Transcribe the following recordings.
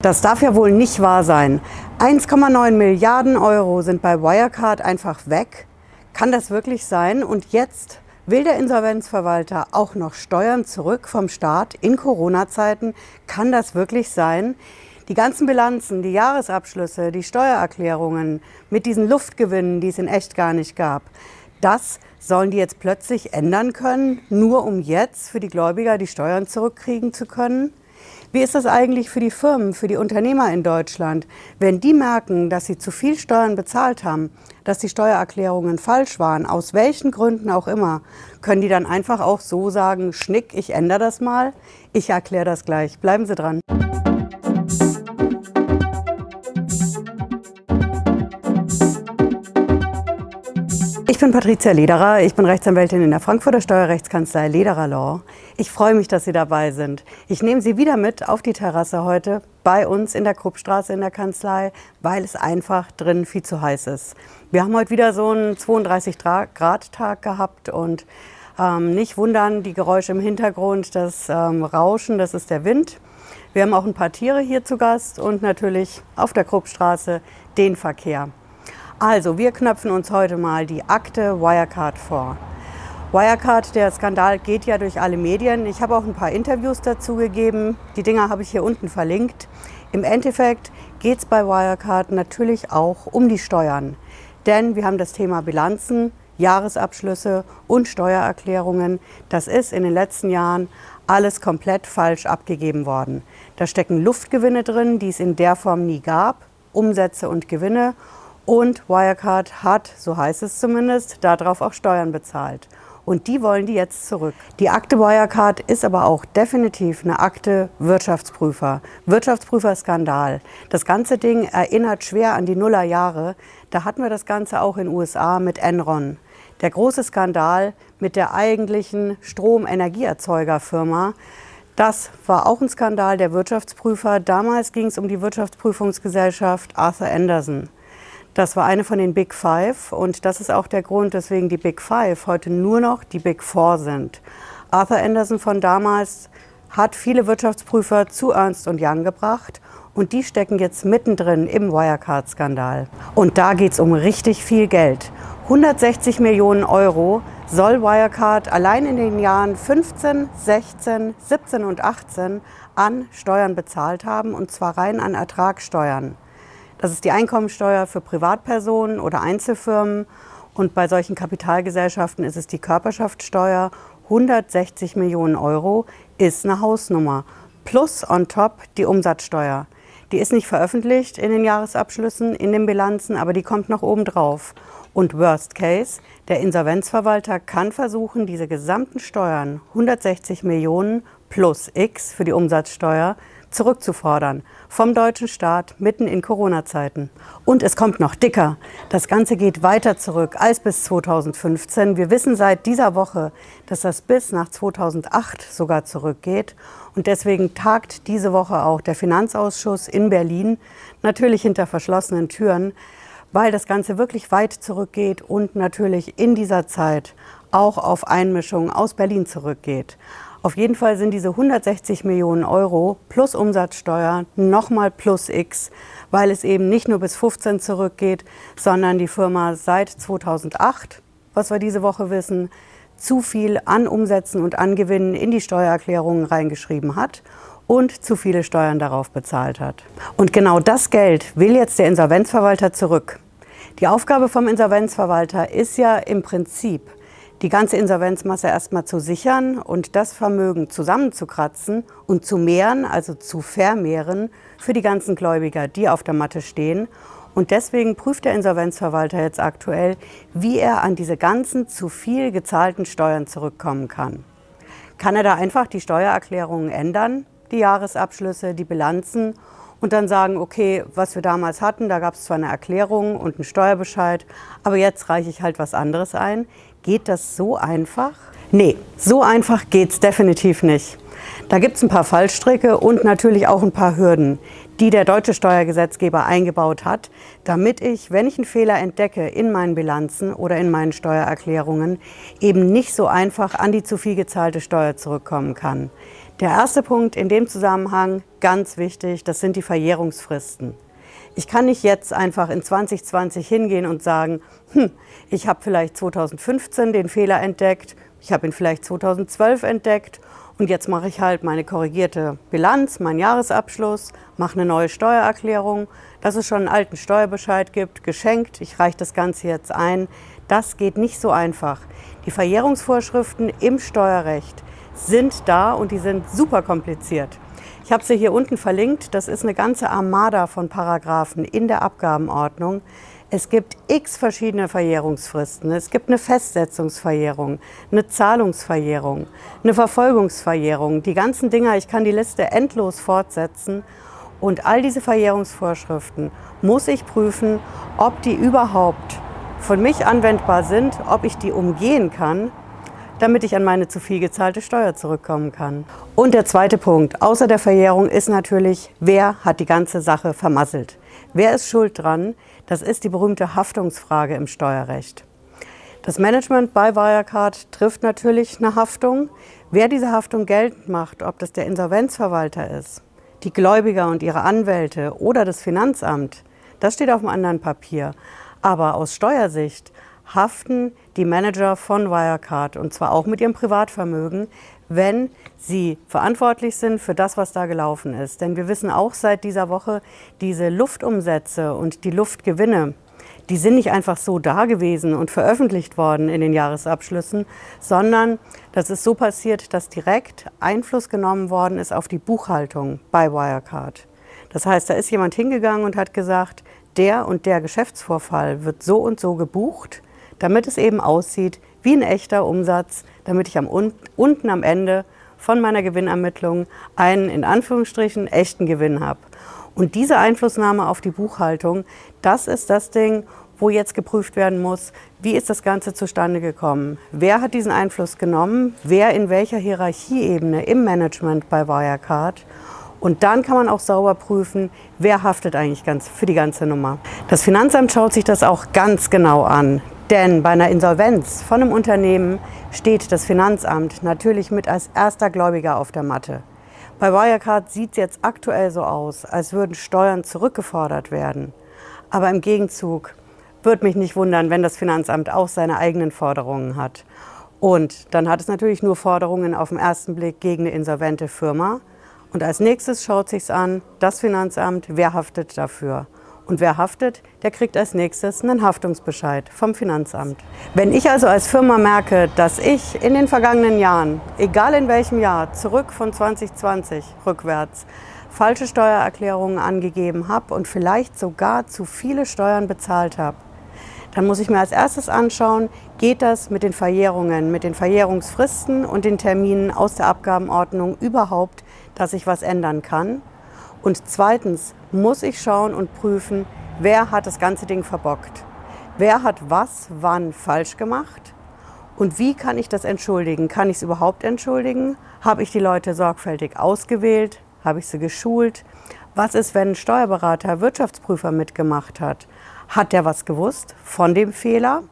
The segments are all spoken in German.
Das darf ja wohl nicht wahr sein. 1,9 Milliarden Euro sind bei Wirecard einfach weg. Kann das wirklich sein? Und jetzt will der Insolvenzverwalter auch noch Steuern zurück vom Staat in Corona-Zeiten? Kann das wirklich sein? Die ganzen Bilanzen, die Jahresabschlüsse, die Steuererklärungen mit diesen Luftgewinnen, die es in echt gar nicht gab, das sollen die jetzt plötzlich ändern können, nur um jetzt für die Gläubiger die Steuern zurückkriegen zu können? Wie ist das eigentlich für die Firmen, für die Unternehmer in Deutschland? Wenn die merken, dass sie zu viel Steuern bezahlt haben, dass die Steuererklärungen falsch waren, aus welchen Gründen auch immer, können die dann einfach auch so sagen, Schnick, ich ändere das mal, ich erkläre das gleich. Bleiben Sie dran. Ich bin Patricia Lederer, ich bin Rechtsanwältin in der Frankfurter Steuerrechtskanzlei Lederer Law. Ich freue mich, dass Sie dabei sind. Ich nehme Sie wieder mit auf die Terrasse heute bei uns in der Kruppstraße in der Kanzlei, weil es einfach drin viel zu heiß ist. Wir haben heute wieder so einen 32 Grad Tag gehabt und ähm, nicht wundern, die Geräusche im Hintergrund, das ähm, Rauschen, das ist der Wind. Wir haben auch ein paar Tiere hier zu Gast und natürlich auf der Kruppstraße den Verkehr. Also, wir knöpfen uns heute mal die Akte Wirecard vor. Wirecard, der Skandal geht ja durch alle Medien. Ich habe auch ein paar Interviews dazu gegeben. Die Dinger habe ich hier unten verlinkt. Im Endeffekt geht es bei Wirecard natürlich auch um die Steuern. Denn wir haben das Thema Bilanzen, Jahresabschlüsse und Steuererklärungen. Das ist in den letzten Jahren alles komplett falsch abgegeben worden. Da stecken Luftgewinne drin, die es in der Form nie gab, Umsätze und Gewinne und Wirecard hat, so heißt es zumindest, darauf auch Steuern bezahlt. Und die wollen die jetzt zurück. Die Akte Wirecard ist aber auch definitiv eine Akte Wirtschaftsprüfer. Wirtschaftsprüfer-Skandal. Das ganze Ding erinnert schwer an die Nullerjahre. Da hatten wir das Ganze auch in den USA mit Enron. Der große Skandal mit der eigentlichen Stromenergieerzeugerfirma. Das war auch ein Skandal der Wirtschaftsprüfer. Damals ging es um die Wirtschaftsprüfungsgesellschaft Arthur Anderson. Das war eine von den Big Five und das ist auch der Grund, weswegen die Big Five heute nur noch die Big Four sind. Arthur Anderson von damals hat viele Wirtschaftsprüfer zu Ernst Young gebracht und die stecken jetzt mittendrin im Wirecard-Skandal. Und da geht es um richtig viel Geld. 160 Millionen Euro soll Wirecard allein in den Jahren 15, 16, 17 und 18 an Steuern bezahlt haben, und zwar rein an Ertragssteuern. Das ist die Einkommensteuer für Privatpersonen oder Einzelfirmen. Und bei solchen Kapitalgesellschaften ist es die Körperschaftssteuer. 160 Millionen Euro ist eine Hausnummer. Plus on top die Umsatzsteuer. Die ist nicht veröffentlicht in den Jahresabschlüssen, in den Bilanzen, aber die kommt noch oben drauf. Und Worst Case, der Insolvenzverwalter kann versuchen, diese gesamten Steuern, 160 Millionen plus X für die Umsatzsteuer, zurückzufordern vom deutschen Staat mitten in Corona-Zeiten. Und es kommt noch dicker. Das Ganze geht weiter zurück als bis 2015. Wir wissen seit dieser Woche, dass das bis nach 2008 sogar zurückgeht. Und deswegen tagt diese Woche auch der Finanzausschuss in Berlin, natürlich hinter verschlossenen Türen, weil das Ganze wirklich weit zurückgeht und natürlich in dieser Zeit auch auf Einmischungen aus Berlin zurückgeht. Auf jeden Fall sind diese 160 Millionen Euro plus Umsatzsteuer nochmal plus X, weil es eben nicht nur bis 15 zurückgeht, sondern die Firma seit 2008, was wir diese Woche wissen, zu viel an Umsätzen und an Gewinnen in die Steuererklärungen reingeschrieben hat und zu viele Steuern darauf bezahlt hat. Und genau das Geld will jetzt der Insolvenzverwalter zurück. Die Aufgabe vom Insolvenzverwalter ist ja im Prinzip, die ganze Insolvenzmasse erstmal zu sichern und das Vermögen zusammenzukratzen und zu mehren, also zu vermehren für die ganzen Gläubiger, die auf der Matte stehen. Und deswegen prüft der Insolvenzverwalter jetzt aktuell, wie er an diese ganzen zu viel gezahlten Steuern zurückkommen kann. Kann er da einfach die Steuererklärungen ändern, die Jahresabschlüsse, die Bilanzen und dann sagen, okay, was wir damals hatten, da gab es zwar eine Erklärung und einen Steuerbescheid, aber jetzt reiche ich halt was anderes ein. Geht das so einfach? Nee, so einfach geht es definitiv nicht. Da gibt es ein paar Fallstricke und natürlich auch ein paar Hürden, die der deutsche Steuergesetzgeber eingebaut hat, damit ich, wenn ich einen Fehler entdecke in meinen Bilanzen oder in meinen Steuererklärungen, eben nicht so einfach an die zu viel gezahlte Steuer zurückkommen kann. Der erste Punkt in dem Zusammenhang, ganz wichtig, das sind die Verjährungsfristen. Ich kann nicht jetzt einfach in 2020 hingehen und sagen, hm, ich habe vielleicht 2015 den Fehler entdeckt, ich habe ihn vielleicht 2012 entdeckt und jetzt mache ich halt meine korrigierte Bilanz, meinen Jahresabschluss, mache eine neue Steuererklärung, dass es schon einen alten Steuerbescheid gibt, geschenkt, ich reiche das Ganze jetzt ein. Das geht nicht so einfach. Die Verjährungsvorschriften im Steuerrecht sind da und die sind super kompliziert. Ich habe sie hier unten verlinkt. Das ist eine ganze Armada von Paragraphen in der Abgabenordnung. Es gibt x verschiedene Verjährungsfristen. Es gibt eine Festsetzungsverjährung, eine Zahlungsverjährung, eine Verfolgungsverjährung. Die ganzen Dinger, ich kann die Liste endlos fortsetzen. Und all diese Verjährungsvorschriften muss ich prüfen, ob die überhaupt von mich anwendbar sind, ob ich die umgehen kann damit ich an meine zu viel gezahlte Steuer zurückkommen kann. Und der zweite Punkt, außer der Verjährung, ist natürlich, wer hat die ganze Sache vermasselt? Wer ist schuld dran? Das ist die berühmte Haftungsfrage im Steuerrecht. Das Management bei Wirecard trifft natürlich eine Haftung. Wer diese Haftung geltend macht, ob das der Insolvenzverwalter ist, die Gläubiger und ihre Anwälte oder das Finanzamt, das steht auf einem anderen Papier. Aber aus Steuersicht haften die Manager von Wirecard und zwar auch mit ihrem Privatvermögen, wenn sie verantwortlich sind für das, was da gelaufen ist. Denn wir wissen auch seit dieser Woche, diese Luftumsätze und die Luftgewinne, die sind nicht einfach so da gewesen und veröffentlicht worden in den Jahresabschlüssen, sondern das ist so passiert, dass direkt Einfluss genommen worden ist auf die Buchhaltung bei Wirecard. Das heißt, da ist jemand hingegangen und hat gesagt, der und der Geschäftsvorfall wird so und so gebucht damit es eben aussieht wie ein echter Umsatz, damit ich am, unten am Ende von meiner Gewinnermittlung einen in Anführungsstrichen echten Gewinn habe. Und diese Einflussnahme auf die Buchhaltung, das ist das Ding, wo jetzt geprüft werden muss, wie ist das Ganze zustande gekommen? Wer hat diesen Einfluss genommen? Wer in welcher Hierarchieebene im Management bei Wirecard? Und dann kann man auch sauber prüfen, wer haftet eigentlich ganz für die ganze Nummer. Das Finanzamt schaut sich das auch ganz genau an. Denn bei einer Insolvenz von einem Unternehmen steht das Finanzamt natürlich mit als erster Gläubiger auf der Matte. Bei Wirecard sieht es jetzt aktuell so aus, als würden Steuern zurückgefordert werden. Aber im Gegenzug würde mich nicht wundern, wenn das Finanzamt auch seine eigenen Forderungen hat. Und dann hat es natürlich nur Forderungen auf den ersten Blick gegen eine insolvente Firma. Und als nächstes schaut sich an, das Finanzamt, wer haftet dafür. Und wer haftet, der kriegt als nächstes einen Haftungsbescheid vom Finanzamt. Wenn ich also als Firma merke, dass ich in den vergangenen Jahren, egal in welchem Jahr, zurück von 2020 rückwärts, falsche Steuererklärungen angegeben habe und vielleicht sogar zu viele Steuern bezahlt habe, dann muss ich mir als erstes anschauen, geht das mit den Verjährungen, mit den Verjährungsfristen und den Terminen aus der Abgabenordnung überhaupt, dass ich was ändern kann? Und zweitens muss ich schauen und prüfen, wer hat das ganze Ding verbockt. Wer hat was wann falsch gemacht? Und wie kann ich das entschuldigen? Kann ich es überhaupt entschuldigen? Habe ich die Leute sorgfältig ausgewählt? Habe ich sie geschult? Was ist, wenn ein Steuerberater, Wirtschaftsprüfer mitgemacht hat? Hat der was gewusst von dem Fehler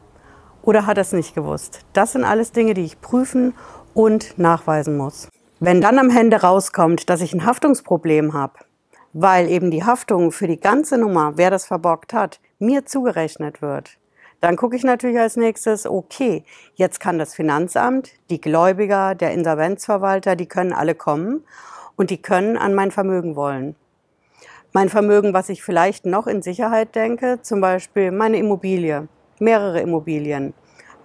oder hat er es nicht gewusst? Das sind alles Dinge, die ich prüfen und nachweisen muss. Wenn dann am Ende rauskommt, dass ich ein Haftungsproblem habe, weil eben die Haftung für die ganze Nummer, wer das verbockt hat, mir zugerechnet wird. Dann gucke ich natürlich als nächstes, okay, jetzt kann das Finanzamt, die Gläubiger, der Insolvenzverwalter, die können alle kommen und die können an mein Vermögen wollen. Mein Vermögen, was ich vielleicht noch in Sicherheit denke, zum Beispiel meine Immobilie, mehrere Immobilien,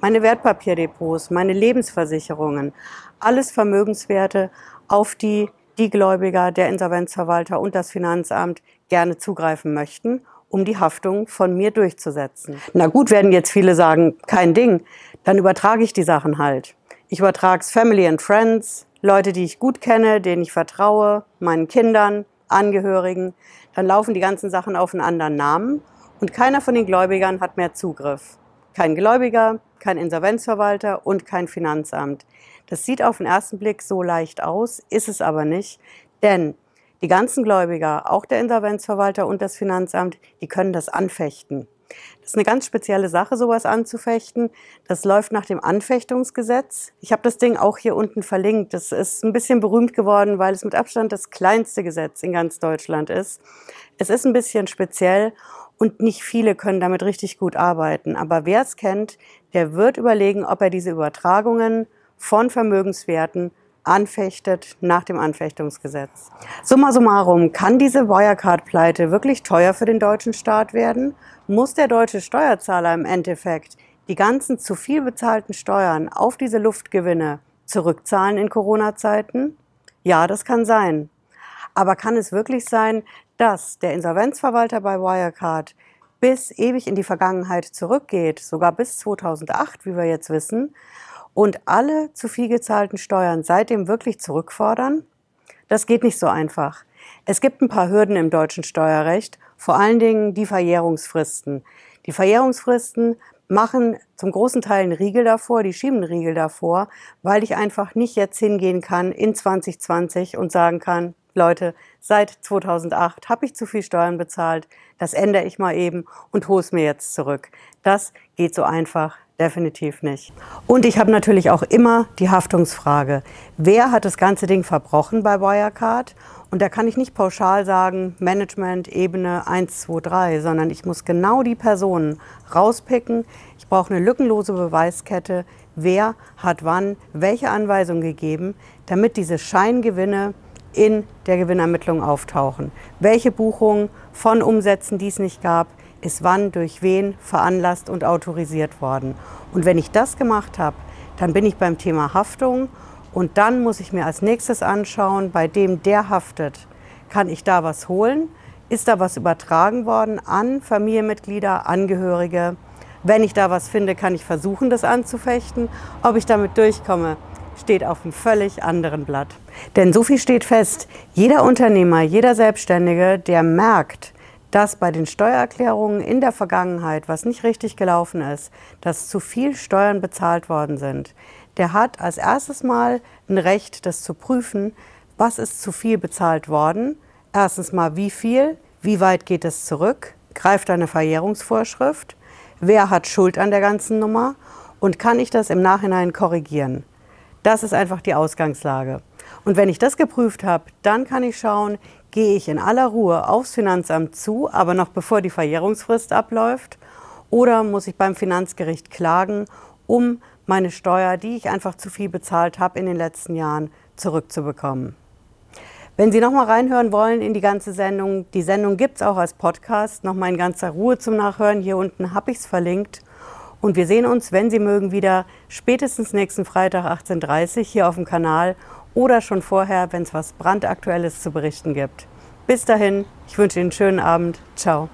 meine Wertpapierdepots, meine Lebensversicherungen, alles Vermögenswerte, auf die die Gläubiger, der Insolvenzverwalter und das Finanzamt gerne zugreifen möchten, um die Haftung von mir durchzusetzen. Na gut, werden jetzt viele sagen, kein Ding, dann übertrage ich die Sachen halt. Ich übertrage es Family and Friends, Leute, die ich gut kenne, denen ich vertraue, meinen Kindern, Angehörigen. Dann laufen die ganzen Sachen auf einen anderen Namen und keiner von den Gläubigern hat mehr Zugriff. Kein Gläubiger, kein Insolvenzverwalter und kein Finanzamt. Das sieht auf den ersten Blick so leicht aus, ist es aber nicht, denn die ganzen Gläubiger, auch der Insolvenzverwalter und das Finanzamt, die können das anfechten. Das ist eine ganz spezielle Sache, sowas anzufechten. Das läuft nach dem Anfechtungsgesetz. Ich habe das Ding auch hier unten verlinkt. Das ist ein bisschen berühmt geworden, weil es mit Abstand das kleinste Gesetz in ganz Deutschland ist. Es ist ein bisschen speziell und nicht viele können damit richtig gut arbeiten. Aber wer es kennt, der wird überlegen, ob er diese Übertragungen von Vermögenswerten anfechtet nach dem Anfechtungsgesetz. Summa summarum, kann diese Wirecard-Pleite wirklich teuer für den deutschen Staat werden? Muss der deutsche Steuerzahler im Endeffekt die ganzen zu viel bezahlten Steuern auf diese Luftgewinne zurückzahlen in Corona-Zeiten? Ja, das kann sein. Aber kann es wirklich sein, dass der Insolvenzverwalter bei Wirecard bis ewig in die Vergangenheit zurückgeht, sogar bis 2008, wie wir jetzt wissen, und alle zu viel gezahlten Steuern seitdem wirklich zurückfordern? Das geht nicht so einfach. Es gibt ein paar Hürden im deutschen Steuerrecht, vor allen Dingen die Verjährungsfristen. Die Verjährungsfristen machen zum großen Teil einen Riegel davor, die schieben einen Riegel davor, weil ich einfach nicht jetzt hingehen kann in 2020 und sagen kann, Leute, seit 2008 habe ich zu viel Steuern bezahlt, das ändere ich mal eben und hole es mir jetzt zurück. Das geht so einfach definitiv nicht. Und ich habe natürlich auch immer die Haftungsfrage. Wer hat das ganze Ding verbrochen bei Wirecard? Und da kann ich nicht pauschal sagen, Management, Ebene 1, 2, 3, sondern ich muss genau die Personen rauspicken. Ich brauche eine lückenlose Beweiskette. Wer hat wann welche Anweisung gegeben, damit diese Scheingewinne in der Gewinnermittlung auftauchen. Welche Buchungen von Umsätzen, die es nicht gab, ist wann, durch wen veranlasst und autorisiert worden. Und wenn ich das gemacht habe, dann bin ich beim Thema Haftung und dann muss ich mir als nächstes anschauen, bei dem der haftet, kann ich da was holen? Ist da was übertragen worden an Familienmitglieder, Angehörige? Wenn ich da was finde, kann ich versuchen, das anzufechten. Ob ich damit durchkomme, steht auf einem völlig anderen Blatt. Denn so viel steht fest, jeder Unternehmer, jeder Selbstständige, der merkt, dass bei den Steuererklärungen in der Vergangenheit, was nicht richtig gelaufen ist, dass zu viel Steuern bezahlt worden sind, der hat als erstes Mal ein Recht, das zu prüfen, was ist zu viel bezahlt worden. Erstens mal, wie viel, wie weit geht es zurück, greift eine Verjährungsvorschrift, wer hat Schuld an der ganzen Nummer und kann ich das im Nachhinein korrigieren. Das ist einfach die Ausgangslage. Und wenn ich das geprüft habe, dann kann ich schauen, gehe ich in aller Ruhe aufs Finanzamt zu, aber noch bevor die Verjährungsfrist abläuft, oder muss ich beim Finanzgericht klagen, um meine Steuer, die ich einfach zu viel bezahlt habe in den letzten Jahren, zurückzubekommen. Wenn Sie noch mal reinhören wollen in die ganze Sendung, die Sendung gibt es auch als Podcast, noch mal in ganzer Ruhe zum Nachhören. Hier unten habe ich es verlinkt. Und wir sehen uns, wenn Sie mögen, wieder spätestens nächsten Freitag 18.30 Uhr hier auf dem Kanal oder schon vorher, wenn es was brandaktuelles zu berichten gibt. Bis dahin, ich wünsche Ihnen einen schönen Abend. Ciao.